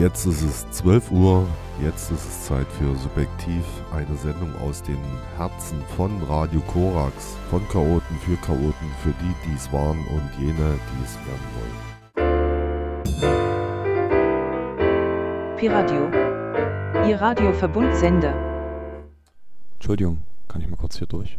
Jetzt ist es 12 Uhr, jetzt ist es Zeit für Subjektiv, eine Sendung aus den Herzen von Radio Korax, von Chaoten für Chaoten, für die, die es waren und jene, die es werden wollen. Piradio, Ihr Radioverbundsender. Entschuldigung, kann ich mal kurz hier durch?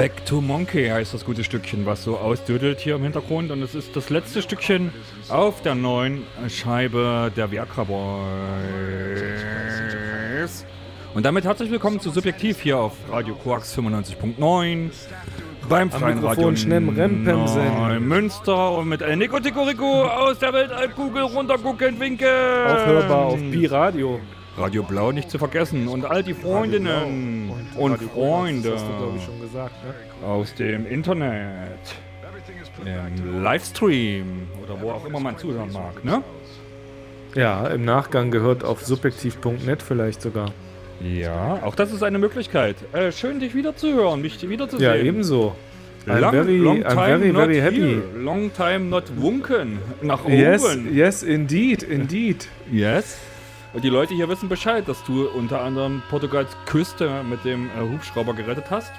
Back to Monkey heißt das gute Stückchen, was so ausdödelt hier im Hintergrund. Und es ist das letzte Stückchen auf der neuen Scheibe der Viagra Boys. Und damit herzlich willkommen zu Subjektiv hier auf Radio Koax 95.9 beim Freien Radio Schnemmrempemsen. Münster und mit Nico Rico aus der Weltallkugel runterguckend winken. Aufhörbar auf Pi-Radio. Radio Blau nicht zu vergessen und all die Freundinnen und Radio Freunde Korax, Das hast du, glaube ich, schon gesagt, ne? aus dem Internet, im Livestream oder wo auch immer man zuhören mag, ne? Ja, im Nachgang gehört auf subjektiv.net vielleicht sogar. Ja, auch das ist eine Möglichkeit. Äh, schön, dich wiederzuhören, mich wiederzusehen. Ja, ebenso. I'm Long, very, long I'm time very, not very happy. here. Long time not wunken. Nach oben. Yes, yes, indeed, indeed. Yes. Und die Leute hier wissen Bescheid, dass du unter anderem Portugals Küste mit dem äh, Hubschrauber gerettet hast.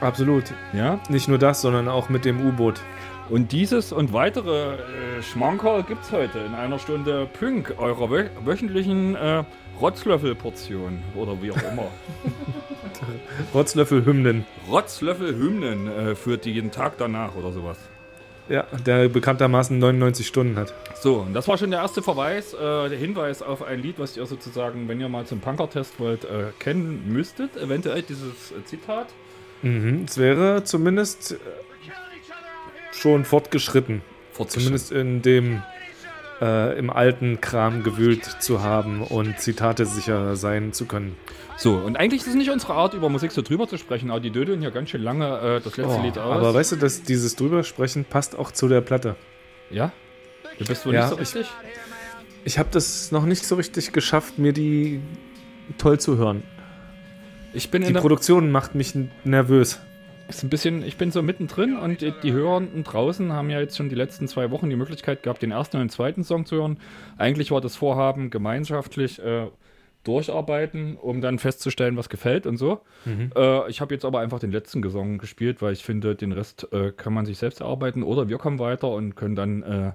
Absolut. Ja. Nicht nur das, sondern auch mit dem U-Boot. Und dieses und weitere äh, Schmankerl gibt's heute in einer Stunde Pünk, eurer wö wöchentlichen äh, Rotzlöffel-Portion oder wie auch immer. Rotzlöffel-Hymnen. Rotzlöffel-Hymnen äh, für den Tag danach oder sowas. Ja, der bekanntermaßen 99 Stunden hat. So, und das war schon der erste Verweis, äh, der Hinweis auf ein Lied, was ihr sozusagen, wenn ihr mal zum Punker-Test wollt, äh, kennen müsstet. Eventuell dieses äh, Zitat. Mhm. Es wäre zumindest äh, schon fortgeschritten. Zumindest in dem äh, im alten Kram gewühlt zu haben und Zitate sicher sein zu können. So, und eigentlich ist es nicht unsere Art, über Musik so drüber zu sprechen, aber die dödeln hier ganz schön lange äh, das letzte Oh, Lied aus. aber weißt du, dass dieses drübersprechen passt auch zu der Platte. ja? Du bist wohl Ja, nicht so ich- richtig? Ich habe das noch nicht so richtig geschafft, mir die toll zu hören. Ich bin Die Produktion macht mich nervös. Ist ein bisschen, ich bin so mittendrin und die, Hörenden draußen haben ja jetzt schon die letzten zwei Wochen die Möglichkeit gehabt, den ersten und den zweiten Song zu hören. Eigentlich war das Vorhaben gemeinschaftlich äh, durcharbeiten, um dann festzustellen, was gefällt und so. Äh, ich habe jetzt aber einfach den letzten Song gespielt, weil ich finde, den Rest äh, kann man sich selbst erarbeiten oder wir kommen weiter und können dann äh,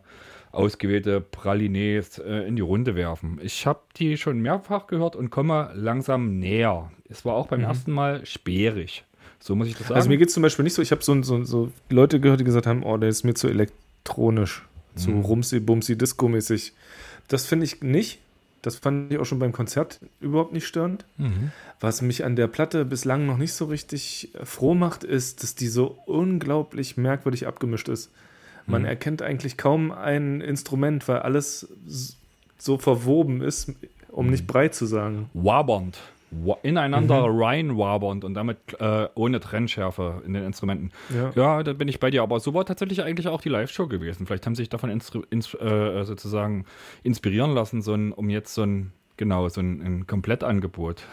ausgewählte Pralines äh, in die Runde werfen. Ich habe die schon mehrfach gehört und komme langsam näher. Es war auch beim ersten Mal sperrig. So muss ich das sagen. Also mir geht es zum Beispiel nicht so, ich habe so, so, so Leute gehört, die gesagt haben, oh, der ist mir zu elektronisch, zu Mhm. rumsi, bumsi, disco-mäßig. Das finde ich nicht. Das fand ich auch schon beim Konzert überhaupt nicht störend. Mhm. Was mich an der Platte bislang noch nicht so richtig froh macht, ist, dass die so unglaublich merkwürdig abgemischt ist. Man Mhm. erkennt eigentlich kaum ein Instrument, weil alles so verwoben ist, um Mhm. nicht breit zu sagen. wabernd. Ineinander Mhm. rein wabernd und damit äh, ohne Trennschärfe in den Instrumenten. Ja. Ja, da bin ich bei dir. Aber so war tatsächlich eigentlich auch die Live-Show gewesen. Vielleicht haben sie sich davon instru- ins, äh, sozusagen inspirieren lassen, so ein, um jetzt so ein, genau, so ein, ein Komplettangebot.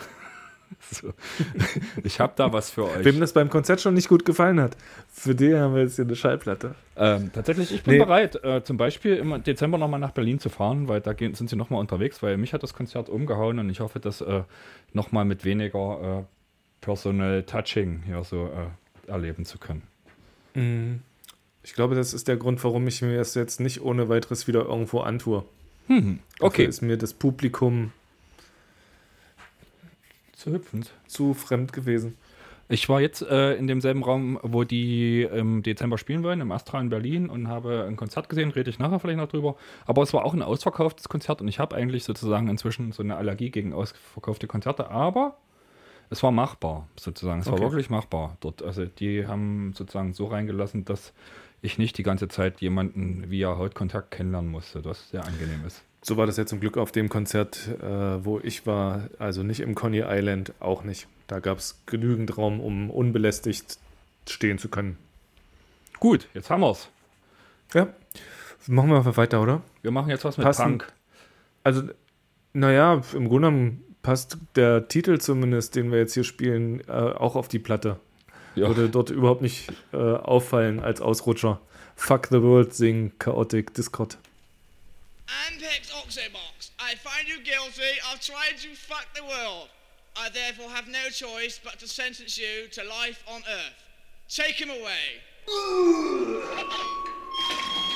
so. Ich habe da was für euch. Wem das beim Konzert schon nicht gut gefallen hat, für den haben wir jetzt hier eine Schallplatte. Ähm, tatsächlich, ich bin Nee. bereit, äh, zum Beispiel im Dezember nochmal nach Berlin zu fahren, weil da gehen, sind sie nochmal unterwegs, weil mich hat das Konzert umgehauen und ich hoffe, das äh, nochmal mit weniger äh, Personal Touching hier so äh, erleben zu können. Mhm. Ich glaube, das ist der Grund, warum ich mir das jetzt nicht ohne weiteres wieder irgendwo antue. Dafür Okay, ist mir das Publikum zu hüpfend. zu fremd gewesen. Ich war jetzt äh, in demselben Raum, wo die im Dezember spielen wollen, im Astra in Berlin und habe ein Konzert gesehen, rede ich nachher vielleicht noch drüber. Aber es war auch ein ausverkauftes Konzert und ich habe eigentlich sozusagen inzwischen so eine Allergie gegen ausverkaufte Konzerte, aber es war machbar sozusagen. Es war Okay. wirklich machbar dort. Also die haben sozusagen so reingelassen, dass ich nicht die ganze Zeit jemanden via Hautkontakt kennenlernen musste, was sehr angenehm ist. So war das ja zum Glück auf dem Konzert, äh, wo ich war, also nicht im Coney Island, auch nicht. Da gab es genügend Raum, um unbelästigt stehen zu können. Gut, jetzt haben wir's. Ja, machen wir einfach weiter, oder? Wir machen jetzt was mit Passend. Punk. Also, naja, im Grunde genommen passt der Titel zumindest, den wir jetzt hier spielen, äh, auch auf die Platte. Ja. Würde dort überhaupt nicht äh, auffallen als Ausrutscher. Fuck the World sing Chaotic Discord. Ampex Oxobox, I find you guilty of trying to fuck the world. I therefore have no choice but to sentence you to life on Earth. Take him away.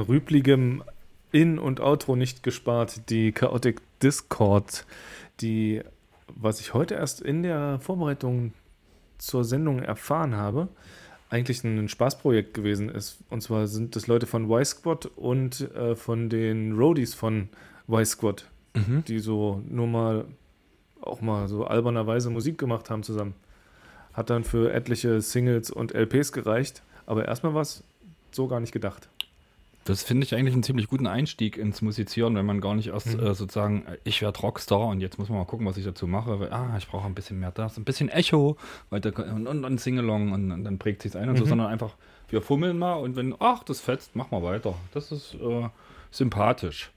An rübligem In- und Outro nicht gespart, die Chaotic Discord, die, was ich heute erst in der Vorbereitung zur Sendung erfahren habe, eigentlich ein Spaßprojekt gewesen ist. Und zwar sind das Leute von Y-Squad und äh, von den Roadies von Y-Squad, Mhm. die so nur mal auch mal so albernerweise Musik gemacht haben zusammen. Hat dann für etliche Singles und LPs gereicht, aber erstmal war es so gar nicht gedacht. Das finde ich eigentlich einen ziemlich guten Einstieg ins Musizieren, wenn man gar nicht erst Mhm. äh, sozusagen, äh, ich werde Rockstar und jetzt muss man mal gucken, was ich dazu mache. Weil, ah, ich brauche ein bisschen mehr das, ein bisschen Echo weil da, und, und, und Singalong und, und dann prägt sich ein und so, Mhm. sondern einfach, wir fummeln mal und wenn, ach, das fetzt, mach mal weiter. Das ist äh, sympathisch.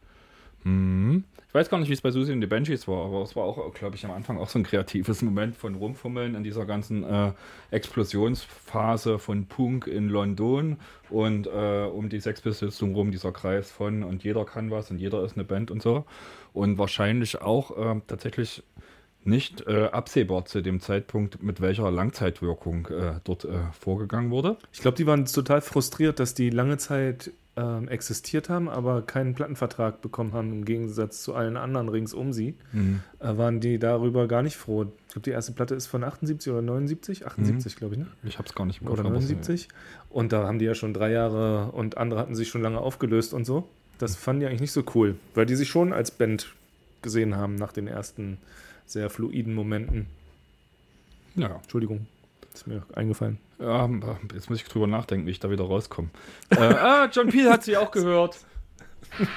Mhm. Ich weiß gar nicht, wie es bei Susi und die Banshees war, aber es war auch, glaube ich, am Anfang auch so ein kreatives Moment von Rumfummeln in dieser ganzen äh, Explosionsphase von Punk in London und äh, um die Sex Pistols rum dieser Kreis von und jeder kann was und jeder ist eine Band und so. Und wahrscheinlich auch äh, tatsächlich nicht äh, absehbar zu dem Zeitpunkt, mit welcher Langzeitwirkung äh, dort äh, vorgegangen wurde. Ich glaube, die waren total frustriert, dass die lange Zeit ähm, existiert haben, aber keinen Plattenvertrag bekommen haben, im Gegensatz zu allen anderen rings um sie. Äh, waren die darüber gar nicht froh. Ich glaube, die erste Platte ist von 78 oder 79? 78, glaube ich, ne? Ich habe es gar nicht im Oder aber es- 79. Und da haben die ja schon drei Jahre und andere hatten sich schon lange aufgelöst und so. Das fanden die eigentlich nicht so cool, weil die sich schon als Band gesehen haben nach den ersten sehr fluiden Momenten. Ja. Entschuldigung, ist mir eingefallen. Ja, jetzt muss ich drüber nachdenken, wie ich da wieder rauskomme. äh, ah, John Peel hat sie auch gehört.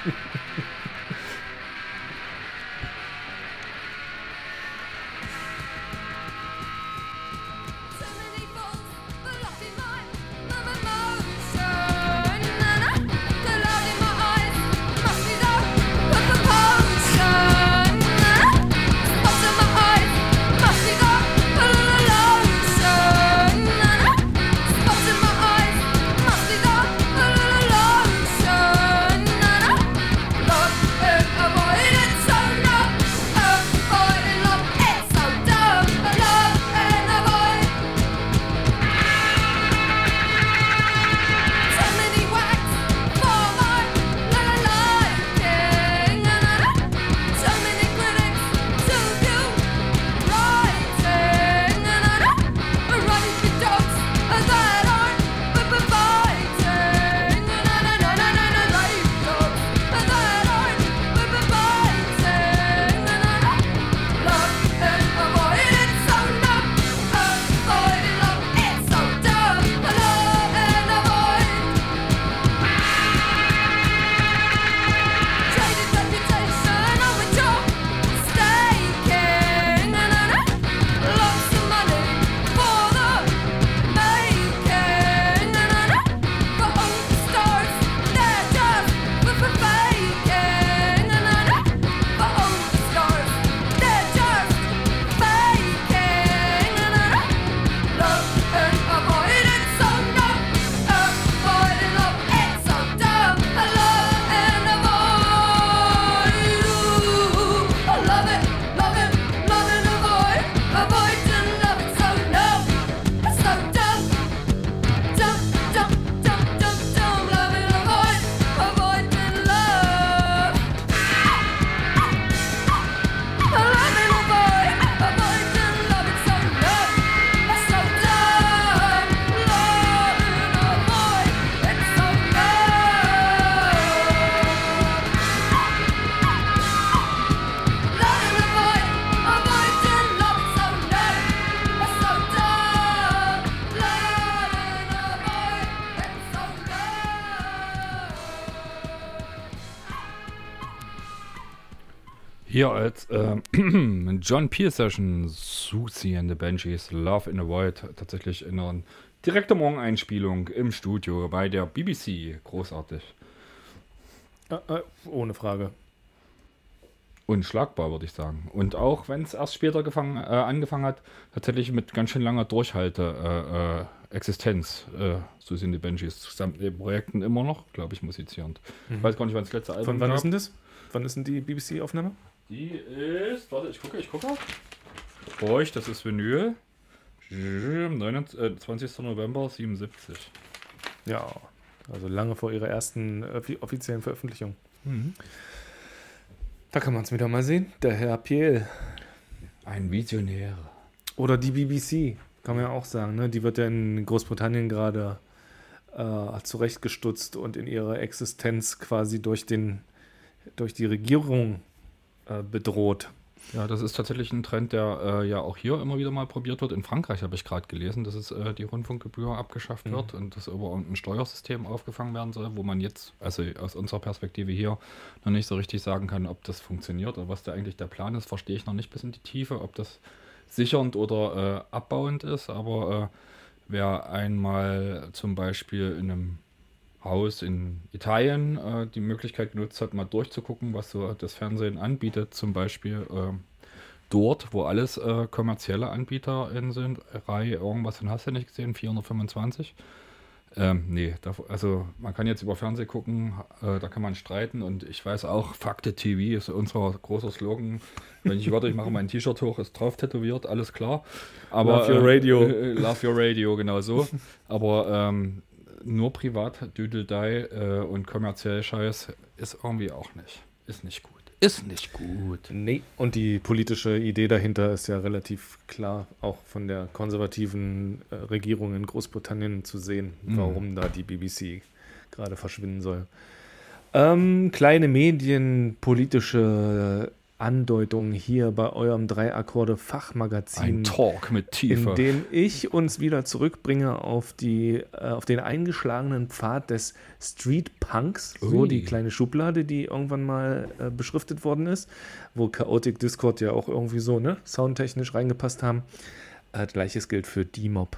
Hier als äh, John Peel Session, Susie and the Banshees, Love in the Void, tatsächlich in einer direkter Morgeneinspielung im Studio bei der BBC. Großartig. Äh, äh, ohne Frage. Unschlagbar, würde ich sagen. Und auch wenn es erst später gefangen, äh, angefangen hat, tatsächlich mit ganz schön langer Durchhalte, äh, äh, Existenz, Susie and the Banshees, zusammen den Projekten immer noch, glaube ich, musizierend. Ich weiß gar nicht, wann das letzte Album Von wann gab. ist denn das? Wann ist denn die BBC-Aufnahme? Die ist, warte, ich gucke, ich gucke. Bräuch, das ist Vinyl. 29, äh, 20. November 77. Ja, also lange vor ihrer ersten offi- offiziellen Veröffentlichung. Da kann man es wieder mal sehen. Der Herr Piel. Ein Visionär. Oder die BBC, kann man ja auch sagen. Ne? Die wird ja in Großbritannien gerade äh, zurechtgestutzt und in ihrer Existenz quasi durch, den, durch die Regierung äh, bedroht. Ja, das ist tatsächlich ein Trend, der äh, ja auch hier immer wieder mal probiert wird. In Frankreich habe ich gerade gelesen, dass es äh, die Rundfunkgebühr abgeschafft wird und das über ein Steuersystem aufgefangen werden soll, wo man jetzt, also aus unserer Perspektive hier, noch nicht so richtig sagen kann, ob das funktioniert oder was da eigentlich der Plan ist, verstehe ich noch nicht bis in die Tiefe, ob das sichernd oder äh, abbauend ist. Aber äh, wer einmal zum Beispiel in einem Haus in Italien äh, die Möglichkeit genutzt hat, mal durchzugucken, was so das Fernsehen anbietet, zum Beispiel ähm, dort, wo alles äh, kommerzielle Anbieter in sind, Reihe irgendwas, dann hast du nicht gesehen, 425. Ähm, nee, da, also man kann jetzt über Fernsehen gucken, äh, da kann man streiten und ich weiß auch, Fakte TV ist unser großer Slogan. Wenn ich warte, ich mache mein T-Shirt hoch, ist drauf tätowiert, alles klar. Aber, Love your radio. Äh, äh, love your radio, genau so. Aber ähm, nur privat, Düdeldei äh, und kommerziell Scheiß ist irgendwie auch nicht. Ist nicht gut. Ist nicht gut. Nee. Und die politische Idee dahinter ist ja relativ klar, auch von der konservativen äh, Regierung in Großbritannien zu sehen, Mhm. warum da die BBC gerade verschwinden soll. Ähm, kleine medienpolitische Andeutungen hier bei eurem Drei-Akkorde-Fachmagazin. Ein Talk mit Tiefe. in dem ich uns wieder zurückbringe auf, die, äh, auf den eingeschlagenen Pfad des Street Punks, so die kleine Schublade, die irgendwann mal äh, beschriftet worden ist, wo Chaotic Discord ja auch irgendwie so ne, soundtechnisch reingepasst haben. Äh, Gleiches gilt für D-Mob.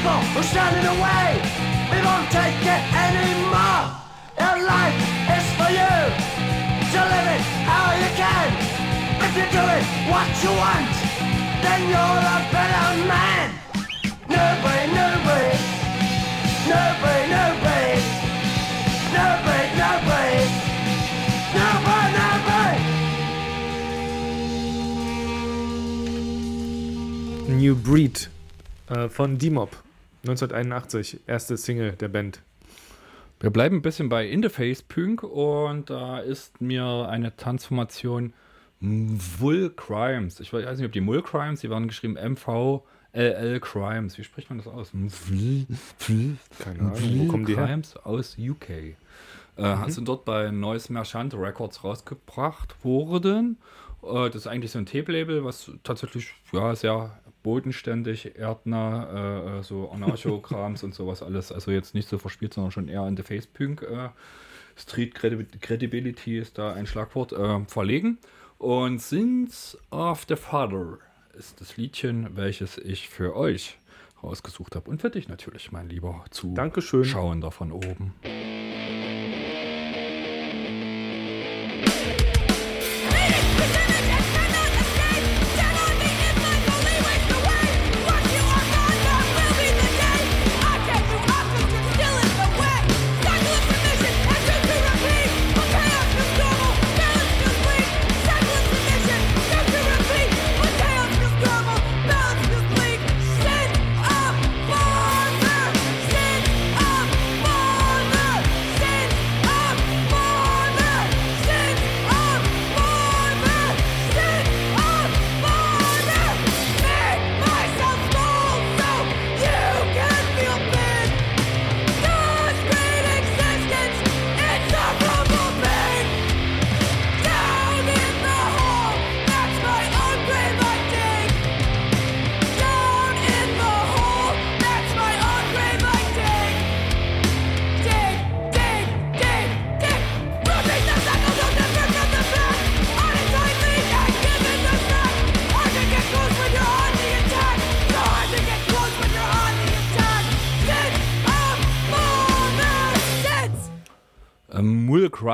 People who stand in the way. We won't take it anymore. Your life is for you to live it how you can. If you do it what you want, then you're a better man. No way, no way. No way, no way. No way, no way. No way, no way. New Breed äh, von D-Mob. 1981, erste Single der Band. Wir bleiben ein bisschen bei Interface Punk und da ist mir eine Transformation Vull Crimes. Ich weiß nicht, ob die Mull Crimes, die waren geschrieben MVLL Crimes. Wie spricht man das aus? Keine Ahnung, wo kommen die her? Crimes aus UK. Äh, Sind dort bei Neues Merchant Records rausgebracht worden. Äh, das ist eigentlich so ein Tape-Label, was tatsächlich ja, sehr bodenständig, erdnah, äh, äh, so Anarcho-Krams und sowas alles. Also jetzt nicht so verspielt, sondern schon eher in der Face-Punk. Äh, Street Credi- Credibility ist da ein Schlagwort äh, verlegen. Und Sins of the Father ist das Liedchen, welches ich für euch rausgesucht habe. Und für dich natürlich, mein lieber Dankeschön. Zuschauender von oben.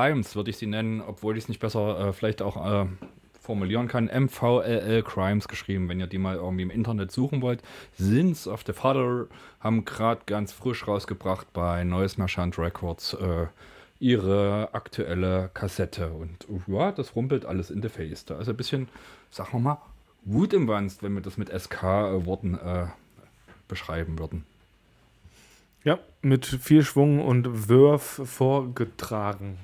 Crimes würde ich sie nennen, obwohl ich es nicht besser äh, vielleicht auch äh, formulieren kann. MVLL Crimes geschrieben, wenn ihr die mal irgendwie im Internet suchen wollt. Sins of the Father haben gerade ganz frisch rausgebracht bei Neues Merchant Records äh, ihre aktuelle Kassette. Und ja, das rumpelt alles in the face. Da ist ein bisschen, sagen wir mal, Wut im Wanst, wenn wir das mit SK-Worten äh, beschreiben würden. Ja, mit viel Schwung und Wurf vorgetragen.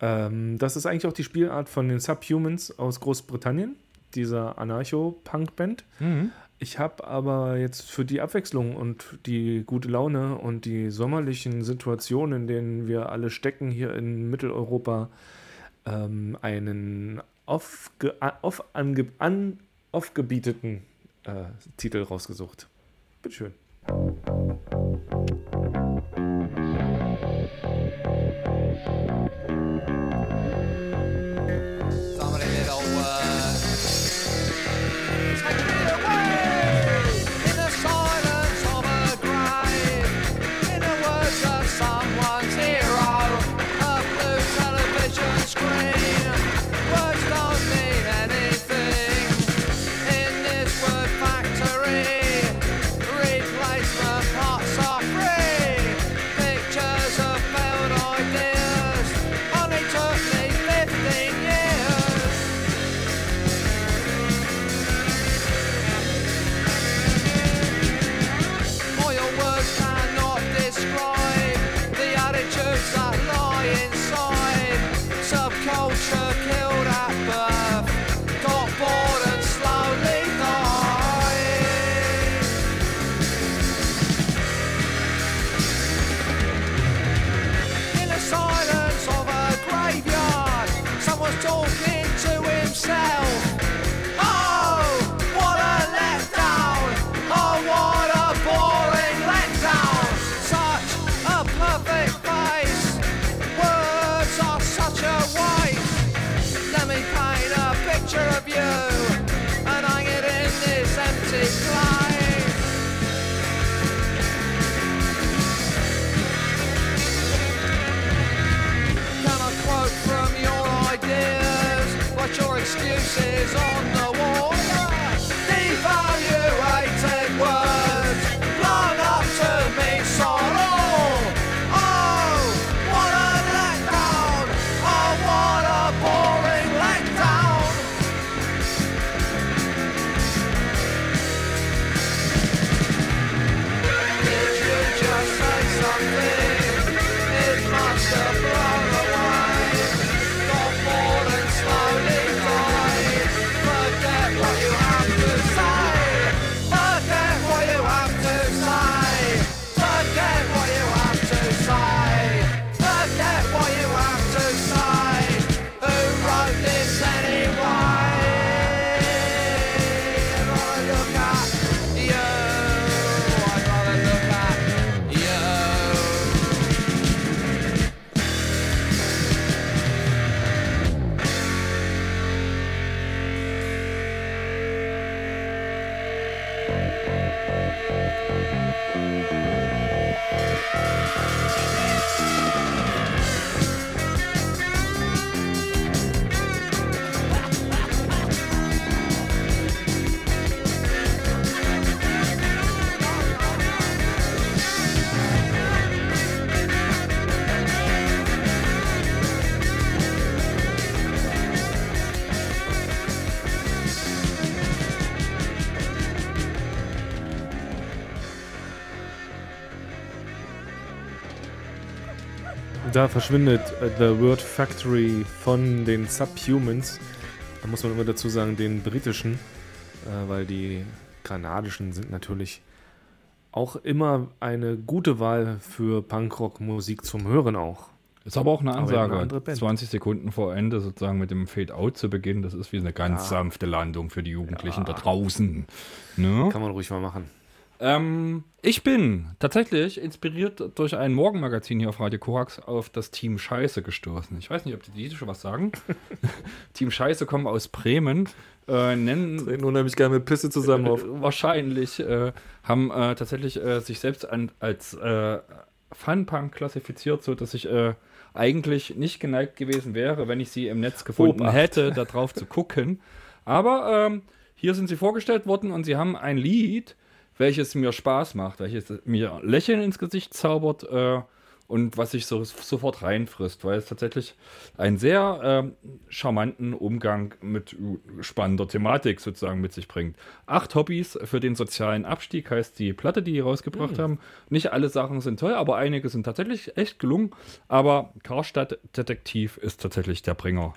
Ähm, das ist eigentlich auch die Spielart von den Subhumans aus Großbritannien, dieser Anarcho-Punk-Band. Ich habe aber jetzt für die Abwechslung und die gute Laune und die sommerlichen Situationen, in denen wir alle stecken hier in Mitteleuropa, ähm, einen auf, ange, an, aufgebieteten äh, Titel rausgesucht. Bitteschön. Da verschwindet äh, The Word Factory von den Subhumans. Da muss man immer dazu sagen, den britischen, äh, weil die kanadischen sind natürlich auch immer eine gute Wahl für Punkrock-Musik zum Hören auch. Ist aber auch eine eine Ansage. Band. 20 Sekunden vor Ende sozusagen mit dem Fade-Out zu beginnen, das ist wie eine ganz Ja. sanfte Landung für die Jugendlichen da draußen. Ne? Kann man ruhig mal machen. Ähm, ich bin tatsächlich inspiriert durch ein Morgenmagazin hier auf Radio Korax auf das Team Scheiße gestoßen. Ich weiß nicht, ob die, schon was sagen. Team Scheiße kommen aus Bremen, äh, nennen Treten unheimlich gerne mit Pisse zusammen auf. äh, wahrscheinlich, äh, haben äh, tatsächlich äh, sich selbst an, als äh, Funpunk klassifiziert, so dass ich äh, eigentlich nicht geneigt gewesen wäre, wenn ich sie im Netz gefunden Obacht. hätte, da drauf zu gucken. Aber ähm, hier sind sie vorgestellt worden und sie haben ein Lied, welches mir Spaß macht, welches mir Lächeln ins Gesicht zaubert äh, und was sich so, sofort reinfrisst, weil es tatsächlich einen sehr ähm, charmanten Umgang mit äh, spannender Thematik sozusagen mit sich bringt. Acht Hobbys für den sozialen Abstieg heißt die Platte, die die rausgebracht haben. Nicht alle Sachen sind toll, aber einige sind tatsächlich echt gelungen. Aber Karstadt Detektiv ist tatsächlich der Bringer.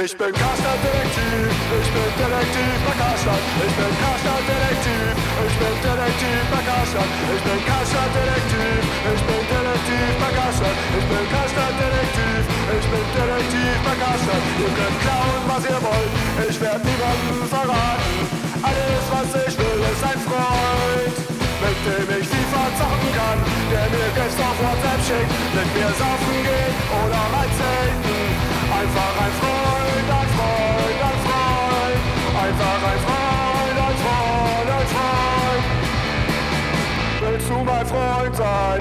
Ich bin Karstadt Detektiv, ich bin Detektiv bei Karstadt. Ich bin Karstadt Detektiv, ich bin Detektiv bei Karstadt. Ich bin Karstadt Detektiv, ich bin Detektiv bei Karstadt. Ich bin Karstadt Detektiv, ich bin Detektiv bei Karstadt. Ihr könnt klauen, was ihr wollt, ich werde niemandem verraten. Alles, was ich will, ist ein Freund, mit dem ich FIFA zocken kann, der mir Gäste auf WhatsApp schickt, mit mir saufen geht oder mal zelten. Einfach ein Freund. Einfach ein Freund, ein Freund, ein Freund. Willst du mein Freund sein?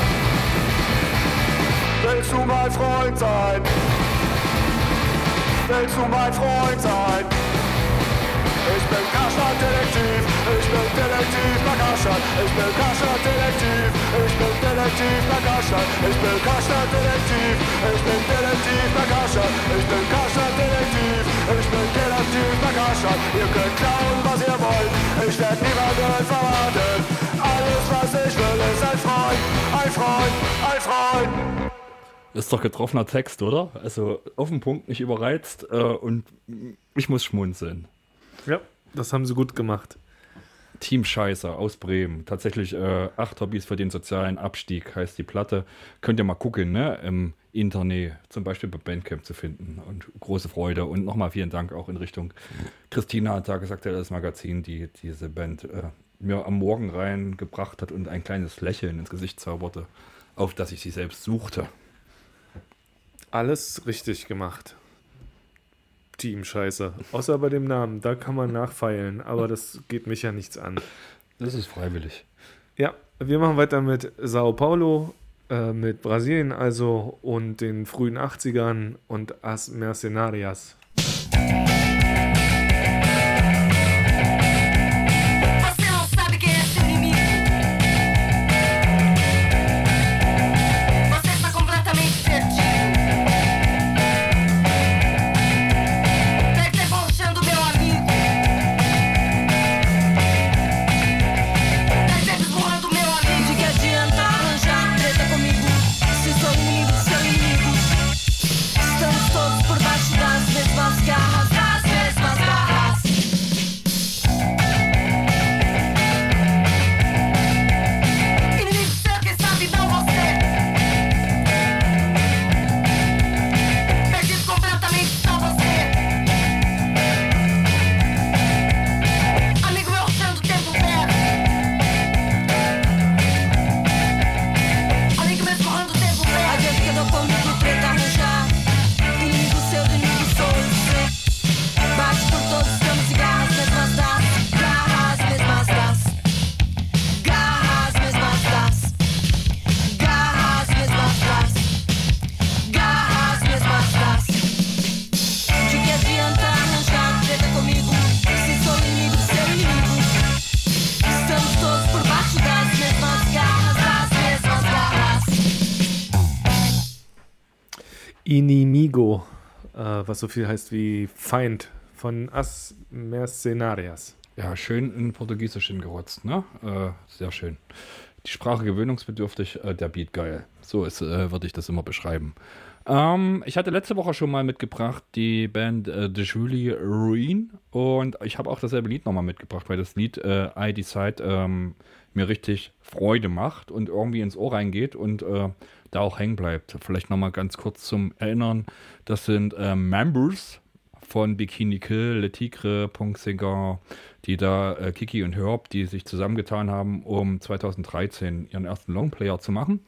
Willst du mein Freund sein? Willst du mein Freund sein? Ich bin Karstadt Detektiv, ich bin Detektiv bei Karstadt. Ich bin Karstadt Detektiv, ich bin Detektiv bei Karstadt. Ich bin Karstadt Detektiv, ich bin Detektiv bei Karstadt. Ich bin Karstadt Detektiv, ich bei Karstadt. Ihr könnt klauen, was ihr wollt, ich werde niemanden verraten. Alles, was ich will, ist ein Freund, ein Freund, ein Freund. Ist doch getroffener Text, oder? Also auf den Punkt nicht überreizt äh, und ich muss schmunzeln. Ja, das haben sie gut gemacht. Team Scheiße aus Bremen. Tatsächlich äh, acht Hobbys für den sozialen Abstieg heißt die Platte. Könnt ihr mal gucken, ne? Im Internet, zum Beispiel bei Bandcamp zu finden. Und große Freude. Und nochmal vielen Dank auch in Richtung Christina hat da gesagt, das Magazin, die diese Band äh, mir am Morgen reingebracht hat und ein kleines Lächeln ins Gesicht zauberte, auf das ich sie selbst suchte. Alles richtig gemacht. Team Scheiße. Außer bei dem Namen, da kann man nachfeilen, aber das geht mich ja nichts an. Das ist freiwillig. Ja, wir machen weiter mit Sao Paulo, äh, mit Brasilien also und den frühen 80ern und As Mercenarias. Was so viel heißt wie Feind von As Mercenarias. Ja, schön in Portugiesisch hingerotzt, ne? Äh, sehr schön. Die Sprache gewöhnungsbedürftig, äh, der Beat geil. So äh, würde ich das immer beschreiben. Ähm, ich hatte letzte Woche schon mal mitgebracht die Band äh, The Julie Ruin und ich habe auch dasselbe Lied nochmal mitgebracht, weil das Lied äh, I Decide ähm, mir richtig Freude macht und irgendwie ins Ohr reingeht und äh, da auch hängen bleibt. Vielleicht nochmal ganz kurz zum Erinnern. Das sind äh, Members von Bikini Kill, Le Tigre, Punk Cigar, die da, äh, Kiki und Herb, die sich zusammengetan haben, um 2013 ihren ersten Longplayer zu machen.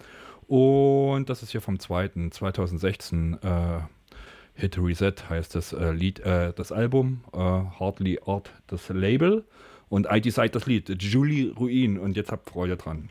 Und das ist hier vom zweiten, 2016, äh, Hit Reset heißt das äh, Lied, äh, das Album, äh, Hardly Art das Label und I Decide das Lied, Julie Ruin und jetzt habt Freude dran.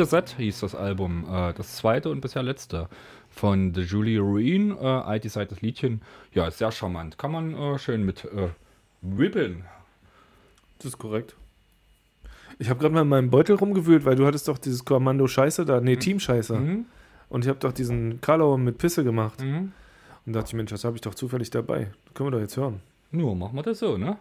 Reset hieß das Album. Äh, das zweite und bisher letzte von The Julie Ruin. Äh, Decide das Liedchen. Ja, ist sehr charmant. Kann man äh, schön mit äh, wippeln. Das ist korrekt. Ich habe gerade mal in meinem Beutel rumgewühlt, weil du hattest doch dieses Kommando Scheiße da, nee, Team Scheiße. Mhm. Und ich habe doch diesen Karlauer mit Pisse gemacht. Mhm. Und dachte ich, Mensch, das habe ich doch zufällig dabei. Das können wir doch jetzt hören. Nur machen wir das so, ne?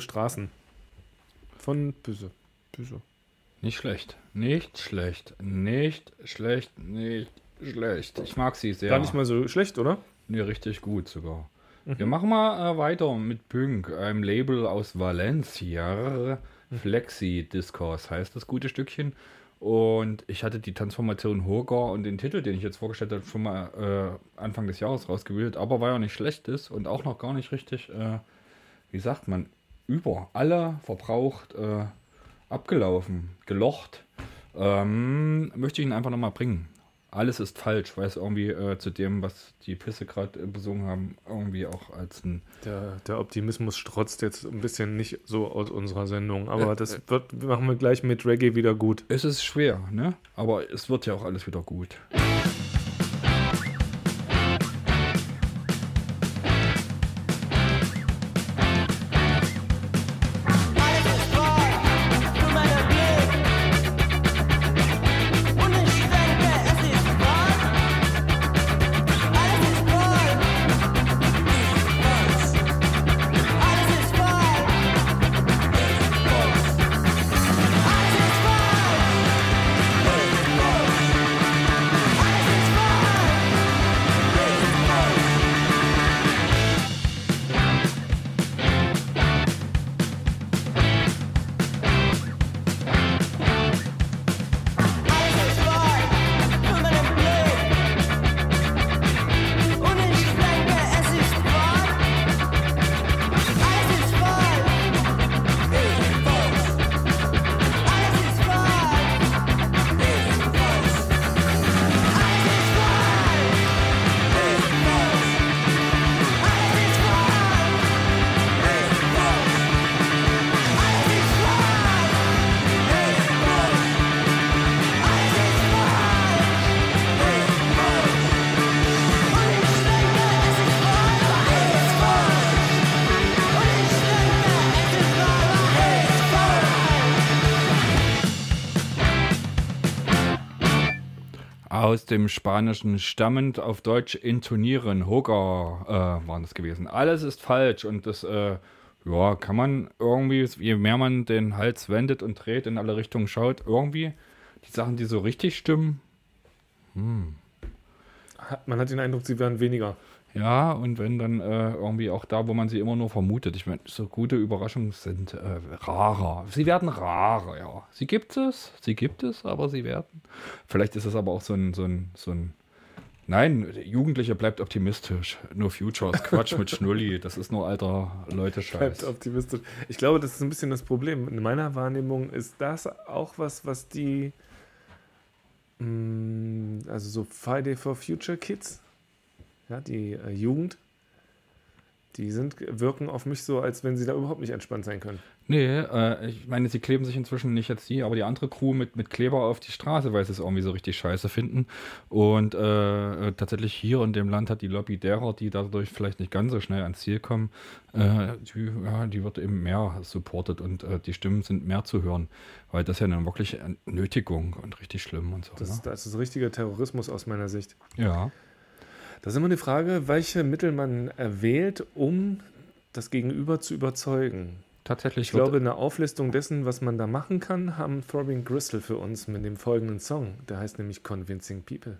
Dunkle Straßen. Von Büsse. Büsse. Nicht schlecht. Nicht schlecht. Nicht schlecht. Nicht schlecht. Ich mag sie sehr. Gar nicht mal so schlecht, oder? Nee, richtig gut sogar. Wir machen mal äh, weiter mit Pünk, einem Label aus Valencia. Flexi Discourse heißt das gute Stückchen. Und ich hatte die Transformation Hogar und den Titel, den ich jetzt vorgestellt habe, schon mal äh, Anfang des Jahres rausgewählt. Aber weil er nicht schlecht ist und auch noch gar nicht richtig, äh, wie sagt man, über alle verbraucht, äh, abgelaufen, gelocht, ähm, möchte ich ihn einfach nochmal bringen. Alles ist falsch, weil es irgendwie äh, zu dem, was die Pisse gerade äh, besungen haben, irgendwie auch als ein. Der, der Optimismus strotzt jetzt ein bisschen nicht so aus unserer Sendung, aber Äh, das äh. wird, machen wir gleich mit Reggae wieder gut. Es ist schwer, ne? Aber es wird ja auch alles wieder gut. Aus dem Spanischen stammend auf Deutsch intonieren. Hoga äh, waren das gewesen. Alles ist falsch und das äh, ja, kann man irgendwie, je mehr man den Hals wendet und dreht, in alle Richtungen schaut, irgendwie die Sachen, die so richtig stimmen, Hat- Man hat den Eindruck, sie werden weniger. Ja, und wenn dann äh, irgendwie auch da, wo man sie immer nur vermutet. Ich meine, so gute Überraschungen sind äh, rarer. Sie werden rarer, ja. Sie gibt es, sie gibt es, aber sie werden. Vielleicht ist es aber auch so ein, so ein, so ein Nein, Jugendliche bleibt optimistisch. Nur Futures, Quatsch mit Schnulli. Das ist nur alter Leute-Scheiß. Bleibt optimistisch. Ich glaube, das ist ein bisschen das Problem. In meiner Wahrnehmung ist das auch was, was die, mh, also so Friday for Future Kids, ja, die äh, Jugend, die sind, wirken auf mich so, als wenn sie da überhaupt nicht entspannt sein können. Nee, äh, ich meine, sie kleben sich inzwischen nicht jetzt die, aber die andere Crew mit, mit Kleber auf die Straße, weil sie es irgendwie so richtig scheiße finden. Und äh, äh, tatsächlich hier in dem Land hat die Lobby derer, die dadurch vielleicht nicht ganz so schnell ans Ziel kommen, äh, die, ja, die wird eben mehr supported und äh, die Stimmen sind mehr zu hören, weil das ja eine Nötigung und richtig schlimm und so. Das, ne? das ist richtiger Terrorismus aus meiner Sicht. Ja. Das ist immer die Frage, welche Mittel man erwählt, um das Gegenüber zu überzeugen. Tatsächlich Ich glaube, eine Auflistung dessen, was man da machen kann, haben Throbbing Gristle für uns mit dem folgenden Song. Der heißt nämlich Convincing People.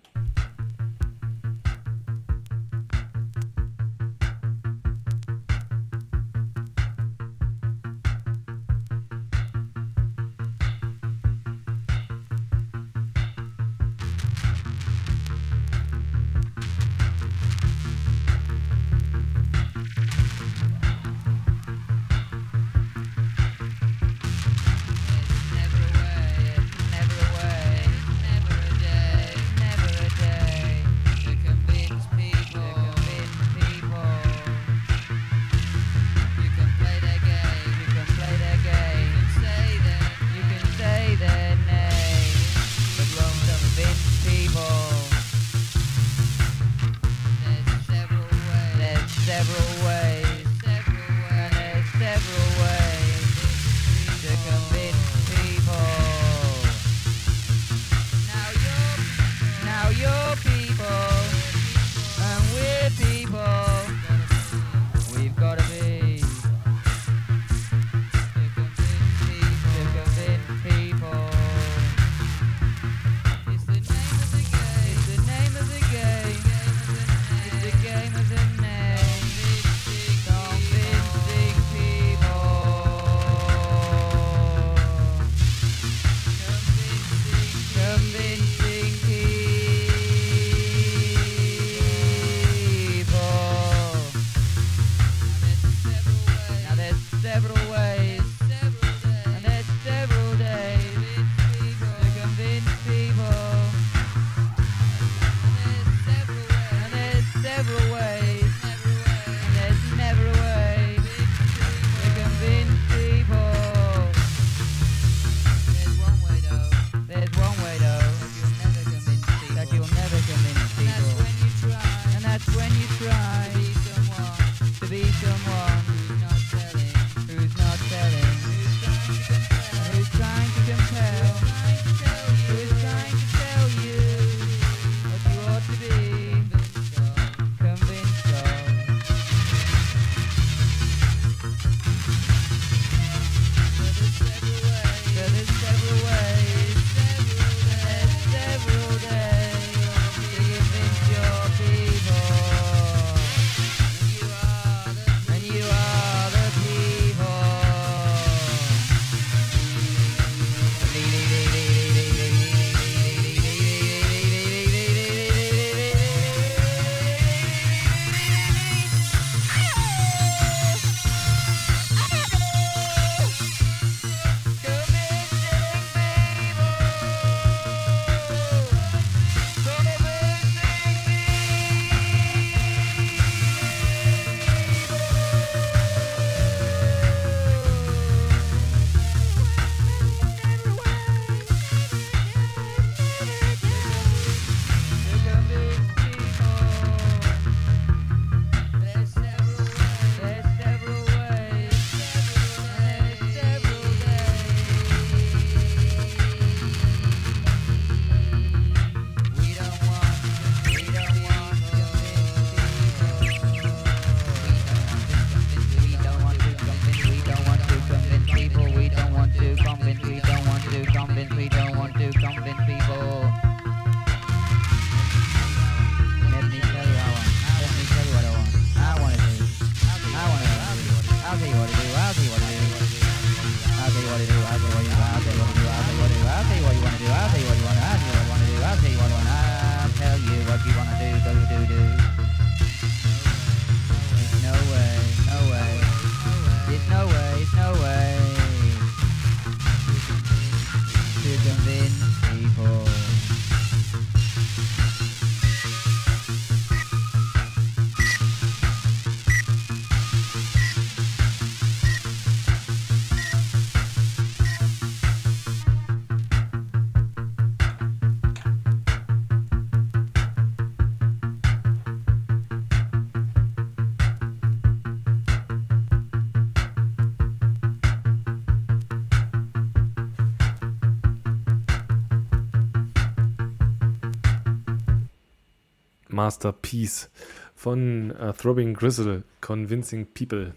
Masterpiece von äh, Throbbing Grizzle, Convincing People.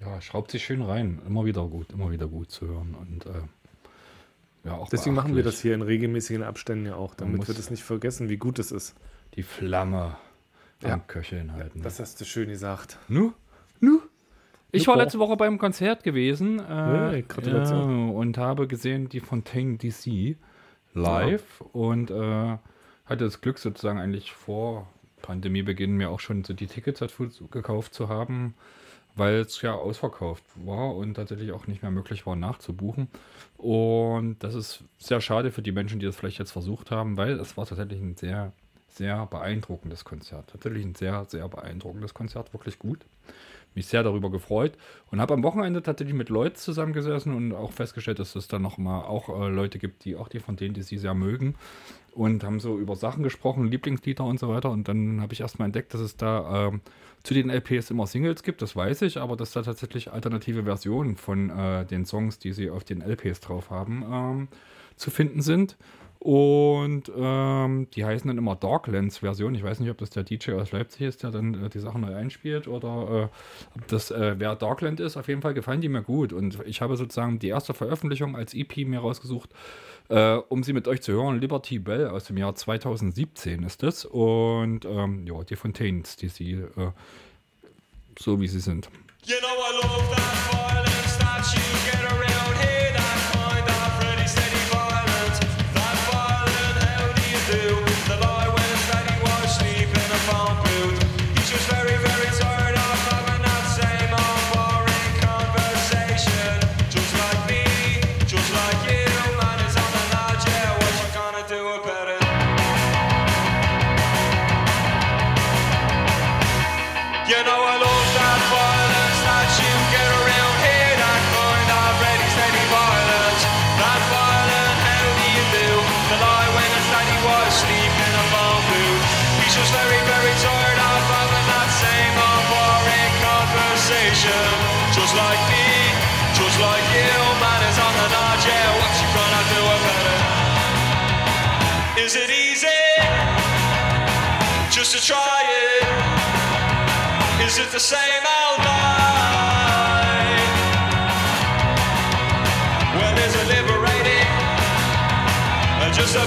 Ja, schraubt sich schön rein. Immer wieder gut, immer wieder gut zu hören. Und äh, ja, auch Deswegen machen wir das hier in regelmäßigen Abständen ja auch, damit wir das nicht vergessen, wie gut es ist. Die Flamme Ja. am Köcheln halten. Das hast du schön gesagt. Nu? Nu? Ich war letzte Woche beim Konzert gewesen äh, Gratulation. ja, und habe gesehen die Fontaine DC live und äh, hatte das Glück sozusagen eigentlich vor Pandemiebeginn mir auch schon so die Tickets dazu gekauft zu haben, weil es ja ausverkauft war und tatsächlich auch nicht mehr möglich war nachzubuchen. Und das ist sehr schade für die Menschen, die das vielleicht jetzt versucht haben, weil es war tatsächlich ein sehr, sehr beeindruckendes Konzert. Tatsächlich ein sehr, sehr beeindruckendes Konzert, wirklich gut mich sehr darüber gefreut und habe am Wochenende tatsächlich mit Leuten zusammengesessen und auch festgestellt, dass es dann noch mal auch äh, Leute gibt, die auch die von denen, die sie sehr mögen und haben so über Sachen gesprochen, Lieblingslieder und so weiter und dann habe ich erstmal entdeckt, dass es da ähm, zu den LPs immer Singles gibt, das weiß ich, aber dass da tatsächlich alternative Versionen von äh, den Songs, die sie auf den LPs drauf haben, ähm, zu finden sind. Und ähm, die heißen dann immer Darklands-Version. Ich weiß nicht, ob das der DJ aus Leipzig ist, der dann äh, die Sachen neu einspielt oder äh, ob das äh, wer Darkland ist. Auf jeden Fall gefallen die mir gut. Und ich habe sozusagen die erste Veröffentlichung als EP mir rausgesucht, äh, um sie mit euch zu hören. Liberty Bell aus dem Jahr 2017 ist es. Und ähm, ja, die Fontaines, die sie äh, so wie sie sind. You know I love that Is the same old lie? Well, is it liberating? Just to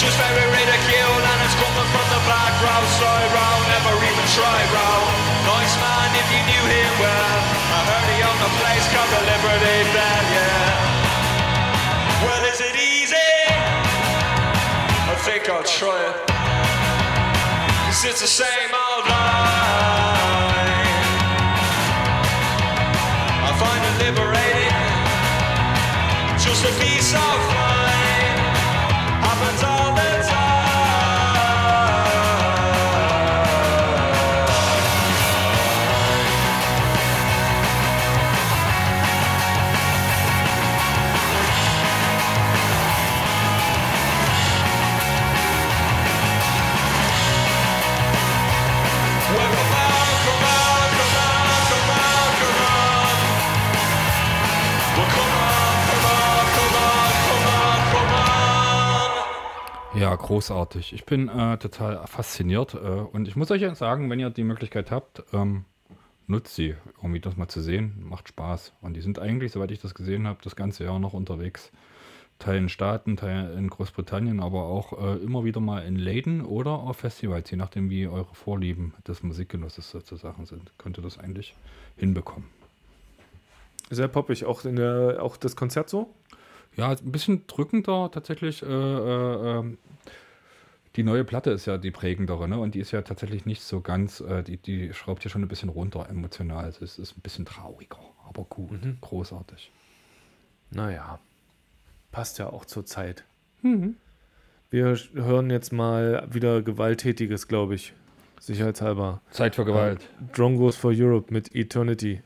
just very ridiculed and it's coming from the back row, side row, never even try row. Nice man if you knew him well. I heard he owned a place called the Liberty Bell, yeah. Well, is it easy? I think I'll try it. Cause it's the same old lie. I find it liberating just a piece of fine. Ja, großartig. Ich bin äh, total fasziniert äh, und ich muss euch ja sagen, wenn ihr die Möglichkeit habt, ähm, nutzt sie, irgendwie das mal zu sehen. Macht Spaß. Und die sind eigentlich, soweit ich das gesehen habe, das ganze Jahr noch unterwegs. Teil in Staaten, Teil in Großbritannien, aber auch äh, immer wieder mal in Läden oder auf Festivals, je nachdem, wie eure Vorlieben des Musikgenusses sozusagen sind. Könnt ihr das eigentlich hinbekommen. Sehr poppig, auch, in der, auch das Konzert so? Ja, ein bisschen drückender tatsächlich. Äh, äh, ähm, die neue Platte ist ja die prägendere, ne? Und die ist ja tatsächlich nicht so ganz, äh, die, die schraubt hier schon ein bisschen runter emotional. Also es ist ein bisschen trauriger, aber gut, großartig. Naja, passt ja auch zur Zeit. Wir hören jetzt mal wieder Gewalttätiges, glaube ich. Sicherheitshalber. Zeit für Gewalt. Drone Goes for Europe mit Eternity.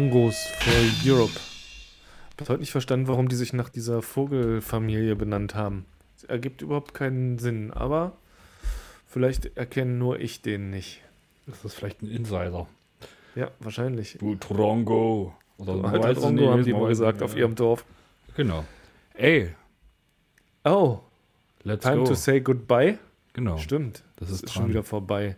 Drongos for Europe. Ich habe heute nicht verstanden, warum die sich nach dieser Vogelfamilie benannt haben. Das ergibt überhaupt keinen Sinn, aber vielleicht erkenne nur ich den nicht. Das ist vielleicht ein Insider. Ja, wahrscheinlich. Du Trongo. Oder So, Drongo nicht, haben die weiß gesagt nicht, auf ja. ihrem Dorf. Genau. Ey, Oh, let's time go. to say goodbye. Genau. Stimmt, Das das ist ist schon wieder vorbei.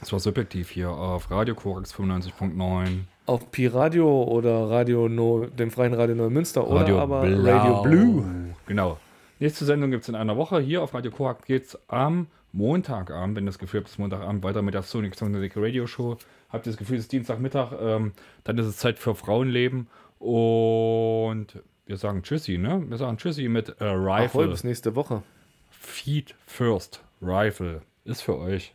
Das war subjektiv hier auf Radio Korax 95.9. Auf Pi-Radio oder Radio no, dem Freien Radio Neumünster Radio oder aber Blau. Radio Blue. Genau. Nächste Sendung gibt es in einer Woche. Hier auf Radio Korax geht es am Montagabend, wenn das Gefühl ist Montagabend, weiter mit der Sonic Sonic Radio Show. Habt ihr das Gefühl, es ist Dienstagmittag, ähm, dann ist es Zeit für Frauenleben. Und wir sagen Tschüssi, ne? Wir sagen Tschüssi mit äh, Rifle. bis nächste Woche. Feed First Rifle ist für euch.